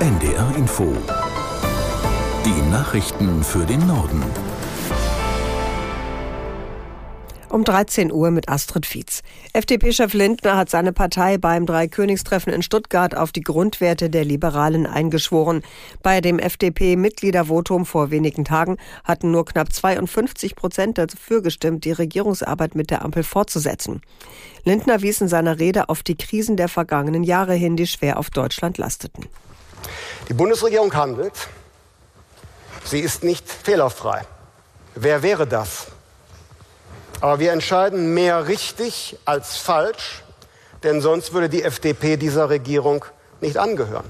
NDR Info. Die Nachrichten für den Norden. Um 13 Uhr mit Astrid Fietz. FDP-Chef Lindner hat seine Partei beim Dreikönigstreffen in Stuttgart auf die Grundwerte der Liberalen eingeschworen. Bei dem FDP-Mitgliedervotum vor wenigen Tagen hatten nur knapp 52 Prozent dafür gestimmt, die Regierungsarbeit mit der Ampel fortzusetzen. Lindner wies in seiner Rede auf die Krisen der vergangenen Jahre hin, die schwer auf Deutschland lasteten. Die Bundesregierung handelt. Sie ist nicht fehlerfrei. Wer wäre das? Aber wir entscheiden mehr richtig als falsch, denn sonst würde die FDP dieser Regierung nicht angehören.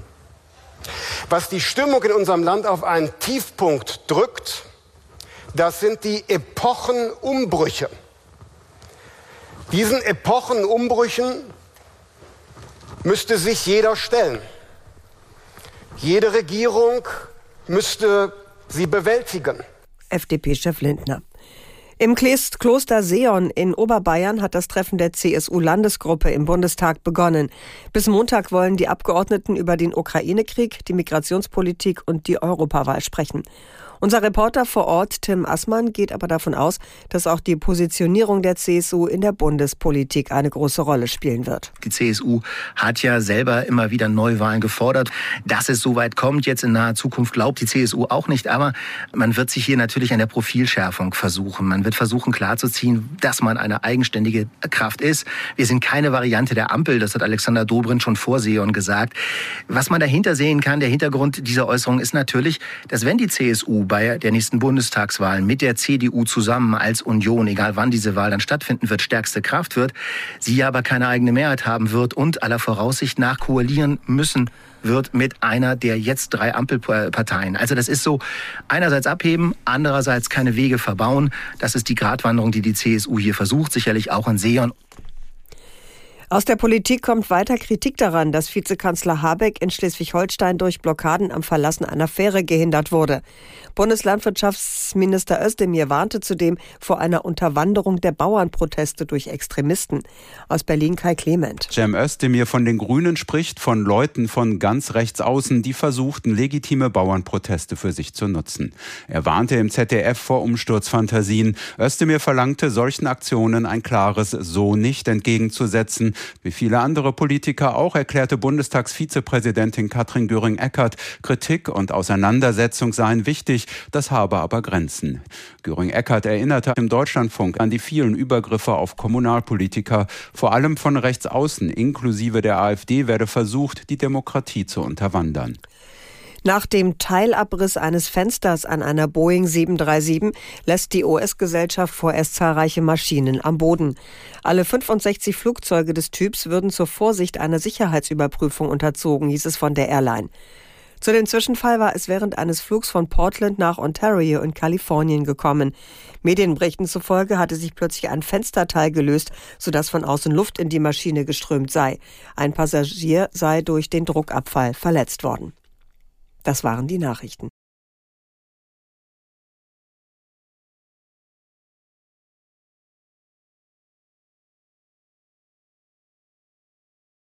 Was die Stimmung in unserem Land auf einen Tiefpunkt drückt, das sind die Epochenumbrüche. Diesen Epochenumbrüchen müsste sich jeder stellen. Jede Regierung müsste sie bewältigen. FDP-Chef Lindner. Im Kloster Seon in Oberbayern hat das Treffen der CSU-Landesgruppe im Bundestag begonnen. Bis Montag wollen die Abgeordneten über den Ukraine-Krieg, die Migrationspolitik und die Europawahl sprechen. Unser Reporter vor Ort, Tim Assmann, geht aber davon aus, dass auch die Positionierung der CSU in der Bundespolitik eine große Rolle spielen wird. Die CSU hat ja selber immer wieder Neuwahlen gefordert. Dass es so weit kommt jetzt in naher Zukunft, glaubt die CSU auch nicht. Aber man wird sich hier natürlich an der Profilschärfung versuchen. Man wird versuchen klarzuziehen, dass man eine eigenständige Kraft ist. Wir sind keine Variante der Ampel. Das hat Alexander Dobrindt schon vor Seon gesagt. Was man dahinter sehen kann, der Hintergrund dieser Äußerung ist natürlich, dass wenn die CSU bei der nächsten Bundestagswahl mit der CDU zusammen als Union, egal wann diese Wahl dann stattfinden wird, stärkste Kraft wird, sie aber keine eigene Mehrheit haben wird und aller Voraussicht nach koalieren müssen wird mit einer der jetzt drei Ampelparteien. Also das ist so einerseits abheben, andererseits keine Wege verbauen. Das ist die Gratwanderung, die die CSU hier versucht, sicherlich auch in Seon. Aus der Politik kommt weiter Kritik daran, dass Vizekanzler Habeck in Schleswig-Holstein durch Blockaden am Verlassen einer Fähre gehindert wurde. Bundeslandwirtschaftsminister Özdemir warnte zudem vor einer Unterwanderung der Bauernproteste durch Extremisten. Aus Berlin Kai Clement. Cem Özdemir von den Grünen spricht von Leuten von ganz rechts außen, die versuchten, legitime Bauernproteste für sich zu nutzen. Er warnte im ZDF vor Umsturzfantasien. Özdemir verlangte solchen Aktionen ein klares So nicht entgegenzusetzen. Wie viele andere Politiker auch erklärte Bundestagsvizepräsidentin Katrin Göring-Eckardt, Kritik und Auseinandersetzung seien wichtig, das habe aber Grenzen. Göring-Eckardt erinnerte im Deutschlandfunk an die vielen Übergriffe auf Kommunalpolitiker, vor allem von rechts außen, inklusive der AfD, werde versucht, die Demokratie zu unterwandern. Nach dem Teilabriss eines Fensters an einer Boeing 737 lässt die US-Gesellschaft vorerst zahlreiche Maschinen am Boden. Alle 65 Flugzeuge des Typs würden zur Vorsicht einer Sicherheitsüberprüfung unterzogen, hieß es von der Airline. Zu dem Zwischenfall war es während eines Flugs von Portland nach Ontario in Kalifornien gekommen. Medienberichten zufolge hatte sich plötzlich ein Fensterteil gelöst, sodass von außen Luft in die Maschine geströmt sei. Ein Passagier sei durch den Druckabfall verletzt worden. Das waren die Nachrichten.